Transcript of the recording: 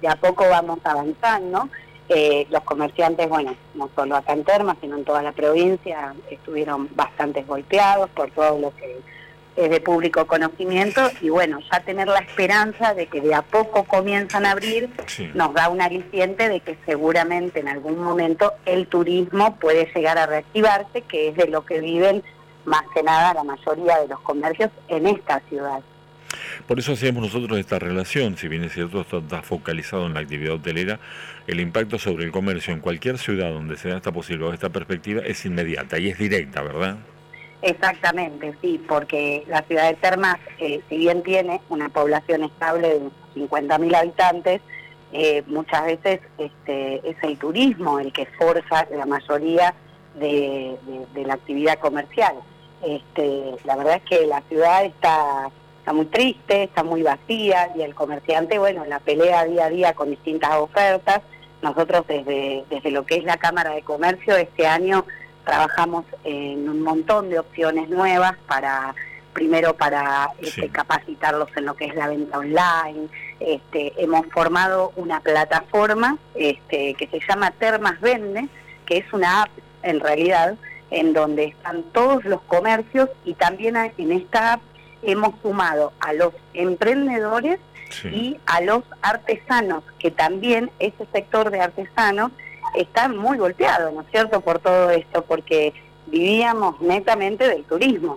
de a poco vamos avanzando. Eh, los comerciantes, bueno, no solo acá en Termas, sino en toda la provincia, estuvieron bastante golpeados por todo lo que es de público conocimiento y bueno, ya tener la esperanza de que de a poco comienzan a abrir nos da un aliciente de que seguramente en algún momento el turismo puede llegar a reactivarse, que es de lo que viven más que nada la mayoría de los comercios en esta ciudad. Por eso hacemos nosotros esta relación, si bien es cierto, está focalizado en la actividad hotelera, el impacto sobre el comercio en cualquier ciudad donde se da esta posibilidad, esta perspectiva, es inmediata y es directa, ¿verdad? Exactamente, sí, porque la ciudad de Termas, eh, si bien tiene una población estable de 50.000 habitantes, eh, muchas veces este, es el turismo el que forza la mayoría de, la actividad comercial. Este, la verdad es que la ciudad está, está muy triste, está muy vacía y el comerciante, bueno, la pelea día a día con distintas ofertas. Nosotros desde, desde lo que es la Cámara de Comercio este año trabajamos en un montón de opciones nuevas para primero para este, capacitarlos en lo que es la venta online. Este, hemos formado una plataforma este, que se llama Termas Vende, que es una app en realidad en donde están todos los comercios y también en esta app hemos sumado a los emprendedores y a los artesanos, que también ese sector de artesanos está muy golpeado, ¿no es cierto?, por todo esto, porque vivíamos netamente del turismo.